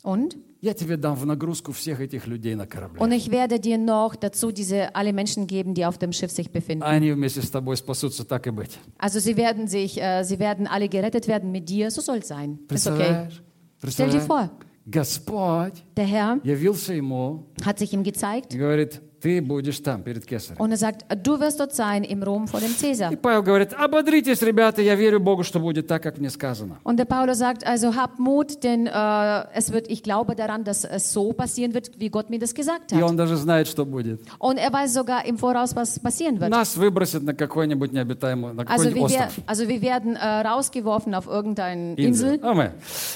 Und? я тебе дам в нагрузку всех этих людей на корабле. Und ich werde dir noch dazu diese alle Menschen geben, die auf dem Schiff sich befinden. Они вместе с тобой спасутся, так и быть. Also sie werden sich, äh, sie werden alle gerettet werden mit dir. So soll es sein. Ist okay. Представляешь? Stell dir Представляешь? vor, Господь der Herr явился ему hat sich ihm gezeigt и говорит, ты будешь там перед Кесарем. und er sagt, du wirst dort sein im Rom vor dem Cäsar. И Павел говорит, ободритесь, ребята, я верю Богу, что будет так, как мне сказано. Und der Paulus sagt, also habt Mut, denn äh, es wird, ich glaube daran, dass es so passieren wird, wie Gott mir das gesagt И он даже знает, что будет. Und er weiß sogar im Voraus, was passieren wird. Нас выбросят на какой-нибудь необитаемый, на Also какой-нибудь wir, остров. also wir werden äh, rausgeworfen auf irgendeine Инзель. Insel. Аминь.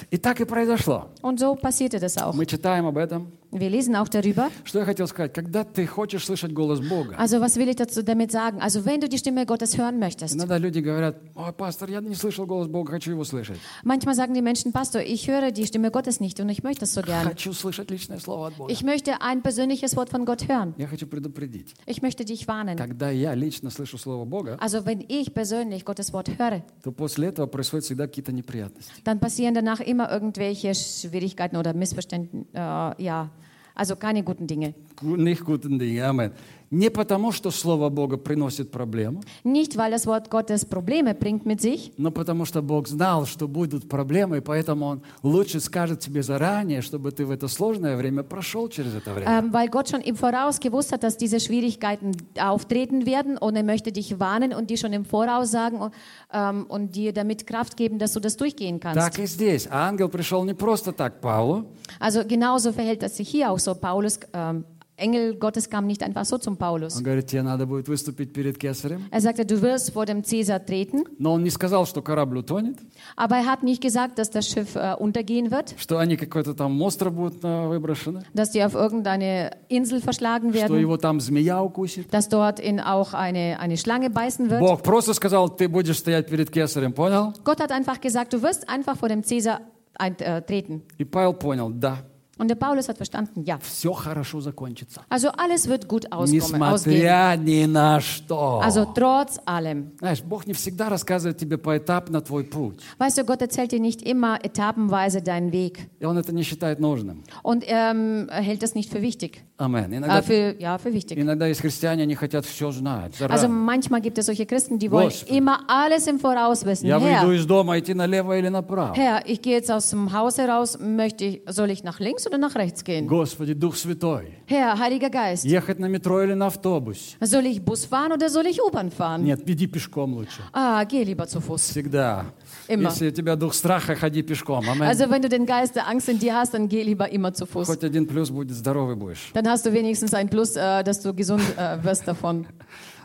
И так и произошло. Und so passierte das auch. Мы читаем об этом. Wir lesen auch darüber. Что я хотел сказать? Когда ты хочешь слышать голос Бога, Also was will ich dazu damit sagen? Also wenn du die Stimme Gottes hören möchtest. иногда люди говорят, ой, пастор, я не слышал голос Бога, хочу его слышать. Manchmal sagen die Menschen, Pastor, ich höre die Stimme Gottes nicht und ich möchte das so gern. Хочу слышать личное слово от Бога. Ich möchte ein persönliches Wort von Gott hören. Я хочу предупредить. Ich möchte dich warnen. Когда я лично слышу слово Бога, Also wenn ich persönlich Gottes Wort höre, то после этого происходят всегда какие-то неприятности. dann passieren danach immer irgendwelche Schwierigkeiten oder Missverständnisse. Äh, ja, also keine guten Dinge. Nicht guten Dinge. Amen. Не потому, что Слово Бога приносит проблему, Nicht, weil das Wort Gottes Probleme bringt mit sich, но потому что Бог знал, что будут проблемы, и поэтому Он лучше скажет тебе заранее, чтобы ты в это сложное время прошел через это время. ähm, weil Gott schon im Voraus gewusst hat, dass diese Schwierigkeiten auftreten werden und er möchte dich warnen und dir schon im Voraus sagen ähm, und dir damit Kraft geben, dass du das durchgehen kannst. Так и здесь. Ангел пришел не просто так Павлу, Also genauso verhält es sich hier auch so. Paulus, ähm, Engel Gottes kam nicht einfach so zum Paulus. Он говорит, тебе надо будет выступить перед Кесарем. Er sagte, du wirst vor dem Cäsar treten, Но он не сказал, что корабль утонет, aber er hat nicht gesagt, dass das Schiff äh, untergehen wird, что они какой-то там остров будут э, выброшены, dass die auf irgendeine Insel verschlagen что werden, его там змея укусит. dass dort in auch eine, eine Schlange beißen wird. Бог просто сказал, ты будешь стоять перед Кесарем, понял? Gott hat einfach gesagt, du wirst einfach vor dem Cäsar eintreten. И Павел понял, да, Und der Paulus hat verstanden, ja. все хорошо закончится. Also alles wird gut auskommen, ausgehen. Несмотря ни на что. Also trotz allem. Знаешь, Бог не всегда рассказывает тебе поэтапно твой путь. Weißt du, Gott erzählt dir nicht immer etappenweise deinen Weg. И Он это не считает нужным. Und ähm, er hält das nicht für wichtig. Амен. Äh, Иногда, für, ja, für wichtig. иногда есть христиане, они хотят все знать. Also заранее. manchmal gibt es solche Christen, die wollen Господи. immer alles im Voraus wissen. Я выйду Herr, из дома, идти налево или направо. Herr, ich gehe jetzt aus dem Haus heraus, möchte ich, soll ich nach links oder nach rechts gehen? Господи, Дух Святой. Herr, Heiliger Geist, Ехать на метро или на автобусе? soll ich Bus fahren oder soll ich U-Bahn fahren? Нет, иди пешком лучше. Ah, geh lieber zu Fuß. Всегда. Immer. Если у тебя дух страха, ходи пешком. Амен. Also wenn du den Geist der Angst in dir hast, dann geh lieber immer zu Fuß. Хоть один плюс будет, здоровый будешь. Dann hast du wenigstens ein Plus, äh, dass du gesund äh, wirst davon.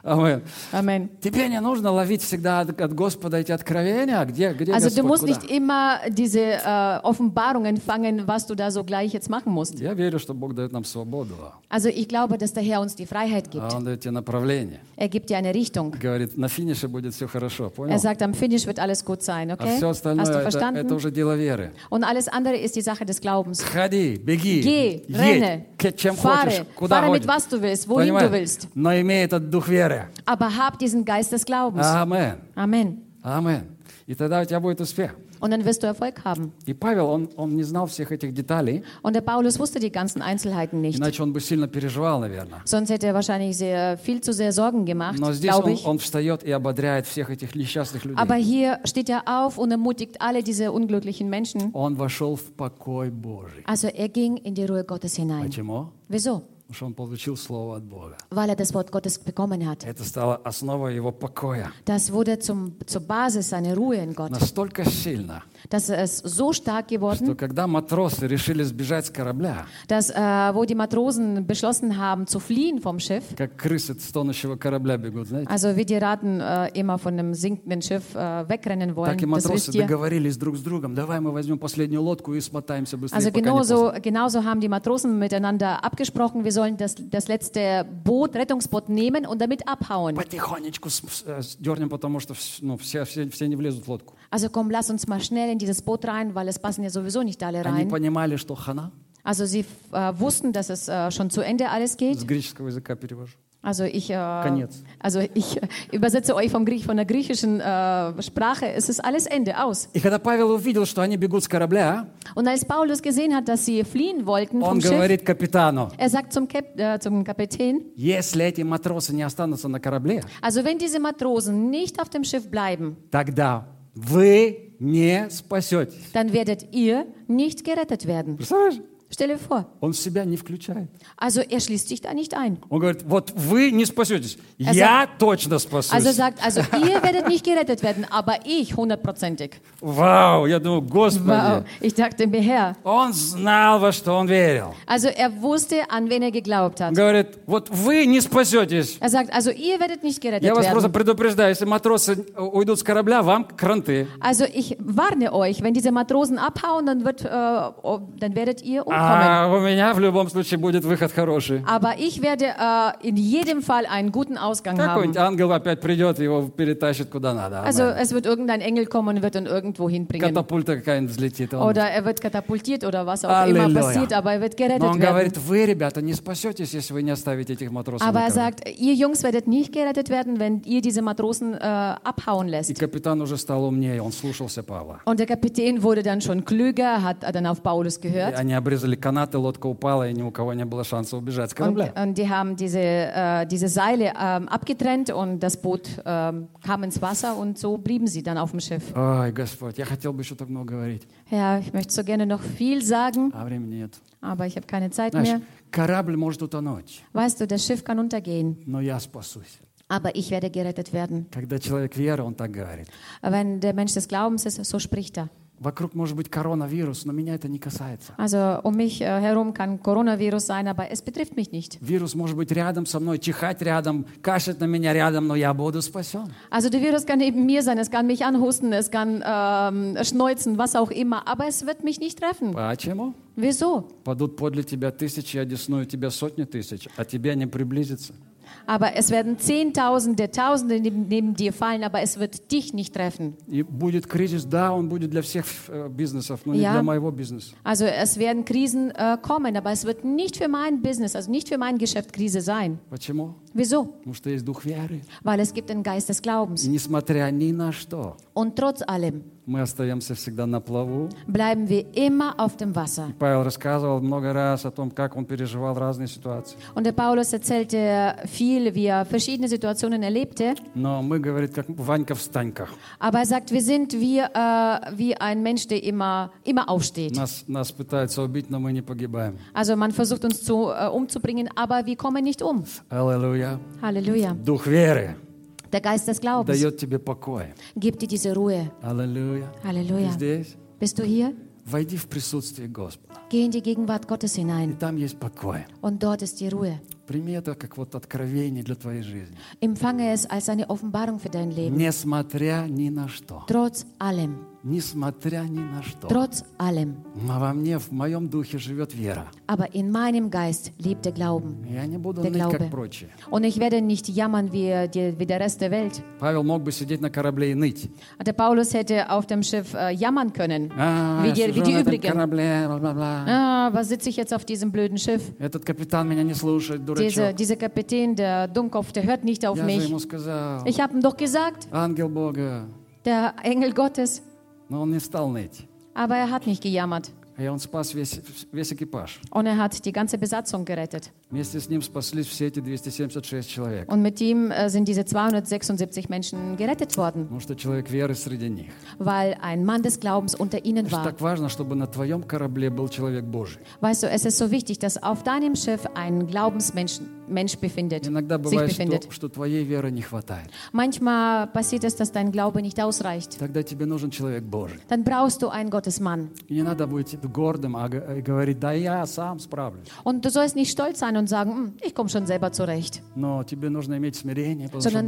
Амен. Amen. Тебе не нужно ловить всегда от, от Господа эти откровения, а где, где Also Господь, du musst куда? nicht immer diese äh, Offenbarungen fangen, was du da so gleich jetzt machen musst. Я верю, что Бог дает нам свободу, Also ich glaube, dass der Herr uns die Freiheit gibt. а Он дает тебе направление. Er gibt dir eine Richtung. Говорит, на финише будет все хорошо, понял? Er sagt, am Finish wird alles gut sein, А okay? все остальное Hast du это, это verstanden? уже дело веры. Und alles andere ist die Sache des Glaubens. Ходи, беги, Geh, едь, renne, чем fahre, хочешь, куда fahre mit was du willst, wohin du Понимаешь? willst. Но имей этот дух веры. Aber hab diesen Geist des Glaubens. Амен. Amen. Амен. И тогда у тебя будет успех. Und dann wirst du Erfolg haben. И Павел, он, он не знал всех этих деталей, Und der Paulus wusste die ganzen Einzelheiten nicht. иначе он бы сильно переживал, наверное. Sonst hätte er wahrscheinlich sehr, viel zu sehr Sorgen gemacht, Но здесь glaube он, ich. он встает и ободряет всех этих несчастных людей. Aber hier steht er auf und ermutigt alle diese unglücklichen Menschen. Он вошел в покой Божий. Also er ging in die Ruhe Gottes hinein. Почему? Wieso? Что он получил Слово от Бога. Weil er das Wort Gottes bekommen hat. Это стало основой его покоя. Das wurde zum, zur Basis seiner Ruhe in Gott. Настолько сильно, Das ist so stark что geworden, когда матросы решили сбежать с корабля, dass äh, wo die Matrosen beschlossen haben zu fliehen vom Schiff, как крысы с тонущего корабля бегут, знаете, also wie die Ratten äh, immer von einem sinkenden Schiff äh, wegrennen wollen, так и das матросы wisst ihr. договорились друг с другом. Давай мы возьмем последнюю лодку и смотаемся быстрее, Also пока не genauso, genauso haben die Matrosen miteinander abgesprochen, wir sollen das, das letzte Boot, Rettungsboot nehmen und damit abhauen. Потихонечку с- с- э, сдернем, потому что вс- ну, все, все, все не влезут в лодку. Also komm, lass uns mal schnell in dieses Boot rein, weil es passen ja sowieso nicht alle Они rein. понимали, что хана, Also sie äh, wussten, dass es äh, schon zu Ende alles geht. с греческого языка перевожу. Also ich, äh, Конец. also ich äh, übersetze euch vom Griech, von der griechischen äh, Sprache. Es ist alles Ende aus. И когда Павел увидел, что они бегут с корабля, Und als Paulus gesehen hat, dass sie fliehen wollten он vom Schiff, говорит капитану, er sagt zum, Kap äh, zum Kapitän, если эти матросы не останутся на корабле, also wenn diese Matrosen nicht auf dem Schiff bleiben, тогда вы не спасетесь. dann werdet ihr nicht gerettet werden. Представляешь? Stell dir vor. Он в себя не включает. Also er schließt sich da nicht ein. Он говорит, вот вы не спасетесь, Er я точно спасусь. Also er sagt, also ihr werdet nicht gerettet werden, aber ich hundertprozentig. Вау, я думаю, Господи. Wow. Ich dachte mir, Herr. Он знал, во что он верил. Also er wusste, an wen er geglaubt Он hat. говорит, вот вы не спасетесь. Er sagt, also ihr werdet nicht gerettet Я вас просто werden. предупреждаю, если матросы уйдут с корабля, вам кранты. Also ich warne euch, wenn diese Matrosen abhauen, dann, wird, äh, oh, dann werdet ihr umkommen. А у меня в любом случае будет выход хороший. Aber ich werde äh, in jedem Fall einen guten Ausgang haben. Какой-нибудь ангел опять придет, его перетащит куда надо. Also Амен. es wird irgendein Engel kommen und wird ihn irgendwo hinbringen. Катапульта какая-нибудь взлетит. Он- Oder er wird katapultiert oder was auch immer Halleluja. passiert, aber er wird Но gerettet он werden. говорит, вы, ребята, не спасетесь, если вы не оставите этих матросов Aber на er корабле. sagt, ihr Jungs werdet nicht gerettet werden, wenn ihr diese Matrosen äh, abhauen И lässt. капитан уже стал умнее, он слушался Павла. Und der Kapitän wurde dann schon klüger, hat dann auf Paulus И gehört. Они обрезали канаты, лодка упала, и ни у кого не было шанса убежать с Und, корабля. und die haben diese, äh, diese Seile ähm, abgetrennt und das Boot ähm, kam ins Wasser und so blieben sie dann auf dem Schiff. Ой, Господь, я хотел бы еще так много говорить, Ja, ich möchte so gerne noch viel sagen, а времени нет. aber ich habe keine Zeit Знаешь, mehr. корабль может утонуть, Weißt du, das Schiff kann untergehen, но я спасусь. aber ich werde gerettet werden. Когда человек веры, он так говорит. Wenn der Mensch des Glaubens ist, so spricht er. Вокруг может быть коронавирус, но меня это не касается. Also um mich äh, herum kann Coronavirus sein, aber es betrifft mich nicht. Вирус может быть рядом со мной, чихать рядом, кашлять на меня рядом, но я буду спасен. Also der Virus kann neben mir sein, es kann mich anhusten, es kann ähm, schneuzen, was auch immer, aber es wird mich nicht treffen. Почему? Wieso? Падут подле тебя тысячи, одесную тебя сотни тысяч, а тебе не приблизится. Aber es werden Zehntausende, Tausende neben, neben dir fallen, aber es wird dich nicht treffen. И будет кризис, да, он будет для всех э, бизнесов, но не Ja. для моего бизнеса. Also es werden Krisen äh, kommen, aber es wird nicht für mein Business, also nicht für mein Geschäft Krise sein. Почему? Wieso? Потому что есть дух веры. Weil es gibt den Geist des И Glaubens. несмотря ни на что, Und trotz allem мы остаемся всегда на плаву. bleiben wir immer auf dem Wasser. Павел рассказывал много раз о том, как он переживал разные ситуации. Und der Paulus erzählte viel, wie er verschiedene Situationen erlebte. Но мы, говорит, как Ванька в станьках. Aber er sagt, wir sind wie, äh, wie ein Mensch, der immer, immer aufsteht. Нас, нас пытаются убить, но мы не погибаем. Also man versucht uns zu, äh, umzubringen, aber wir kommen nicht um. Аллилуйя. Halleluja. Дух веры Der Geist des Glaubens дает тебе покой. gibt dir diese Ruhe. Аллилуйя. Ты Halleluja. здесь? Bist du hier? Войди в присутствие Господа. Geh in die Gegenwart Gottes И hinein там есть покой. und dort ist die Ruhe. Прими это как вот откровение для твоей жизни. Empfange es als eine Offenbarung für dein Leben. Несмотря ни на что. Trotz allem, Несмотря ни на что. trotz allem. Но во мне, в моем духе живет вера. Aber in meinem Geist lebt der Glauben. Я не буду Der ныть, Glaube. как прочие. Und ich werde nicht jammern wie, die, wie der Rest der Welt. Павел мог бы сидеть на корабле и ныть. Der Paulus hätte auf dem Schiff äh, jammern können, А, wie я die, сижу wie die на этом übrigen. корабле, бла-бла-бла. Ah, was sitze ich jetzt auf diesem blöden Schiff? Этот капитан меня не слушает, Diese, дурачок. dieser Kapitän, der Dummkopf, der hört nicht auf Я же mich. ему сказал, Ich habe ihm doch gesagt, ангел Бога. der Engel Gottes. Но он не стал ныть. Aber er hat nicht gejammert. И он спас весь, весь экипаж. Und er hat die ganze Besatzung gerettet. Вместе с ним спаслись все эти 276 человек. Und mit ihm äh, sind diese 276 Menschen gerettet worden, Потому что человек веры среди них. weil ein Mann des Glaubens unter ihnen Это war. так важно, чтобы на твоем корабле был человек Божий. Weißt du, es ist so wichtig, dass auf deinem Schiff ein Glaubensmensch Mensch befindet, Иногда sich бывает, befindet. что, что твоей веры не хватает. Manchmal passiert es, dass dein Glaube nicht ausreicht. Тогда тебе нужен человек Божий. Dann brauchst du einen Gottesmann. И не надо быть гордым а г- и говорить, да я сам справлюсь. Und du sollst nicht stolz sein und und sagen, hm, ich komme schon selber zurecht. Sondern,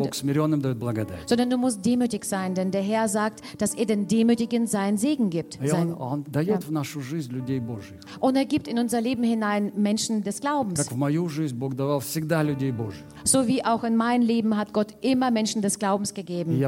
sondern, du musst demütig sein, denn der Herr sagt, dass er den Demütigen seinen Segen gibt. Sein, ja. Und er gibt in unser Leben hinein Menschen des Glaubens. So wie auch in mein Leben hat Gott immer Menschen des Glaubens gegeben.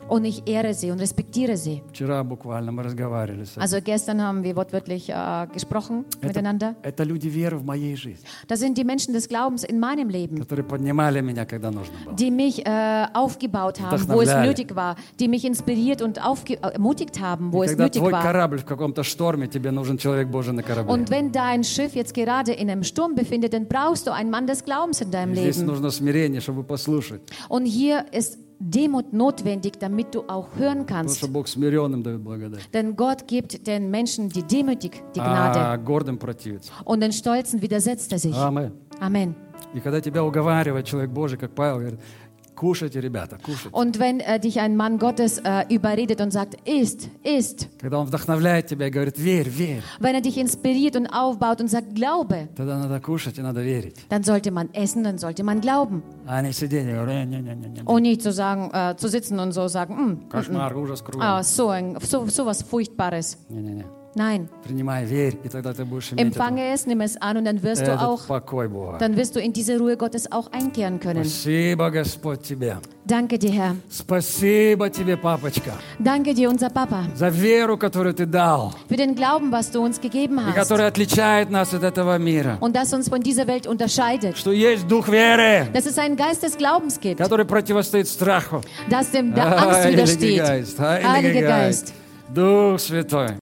я почитаю их. Und ich ehre sie und respektiere sie. Вчера буквально мы разговаривали с этим. Also gestern haben wir wortwörtlich äh, gesprochen miteinander. Это люди веры в моей жизни, Das sind die Menschen des Glaubens in meinem Leben. которые поднимали меня, когда нужно было. die mich äh, aufgebaut haben, wo es Вдохновляли. nötig war, die mich inspiriert und aufge äh, ermutigt haben, wo И es когда nötig твой war. корабль в каком-то шторме, тебе нужен человек Божий на корабле. Und wenn dein Schiff jetzt gerade in einem Sturm befindet, dann brauchst du einen Mann des Glaubens in deinem Здесь Leben. нужно смирение, чтобы послушать. Und hier ist Demut notwendig, damit du auch hören Потому kannst. что Бог смиренным дает благодать. Denn Gott gibt den Menschen die demütig die А Gnade гордым противится. und den Stolzen widersetzt er sich. Аминь. Amen. И когда тебя уговаривает человек Божий, как Павел, говорит, кушайте, ребята, кушайте. Und wenn äh, dich ein Mann Gottes äh, überredet und sagt, isst, isst, Когда он вдохновляет тебя и говорит, верь, верь, wenn er dich inspiriert und aufbaut und sagt, glaube, тогда надо кушать и надо верить. dann sollte man essen, dann sollte man glauben. А не сидеть и говорить, не-не-не, Und nicht zu sagen, äh, zu sitzen und so sagen, "Hm, кошмар, ужас, круг. ah, so, ein, so, so was Furchtbares. Не-не-не. Nein, Принимай, верь, и тогда ты будешь иметь этот, empfange es, nimm es an und dann wirst du этот auch, покой Бога. dann wirst du in diese Ruhe Gottes auch einkehren können. Спасибо, Господь, тебе. Danke dir, Herr. Спасибо тебе, папочка, Danke dir, unser Papa, за веру, которую ты дал, für den Glauben, was du uns gegeben и hast которая отличает нас от этого мира. und das uns von dieser Welt unterscheidet. Что есть дух веры, Dass es einen Geist des Glaubens gibt, который противостоит страху. das dem der Angst Heiliger widersteht. Geist, Heiliger Heiliger Geist, Geist, Дух Святой.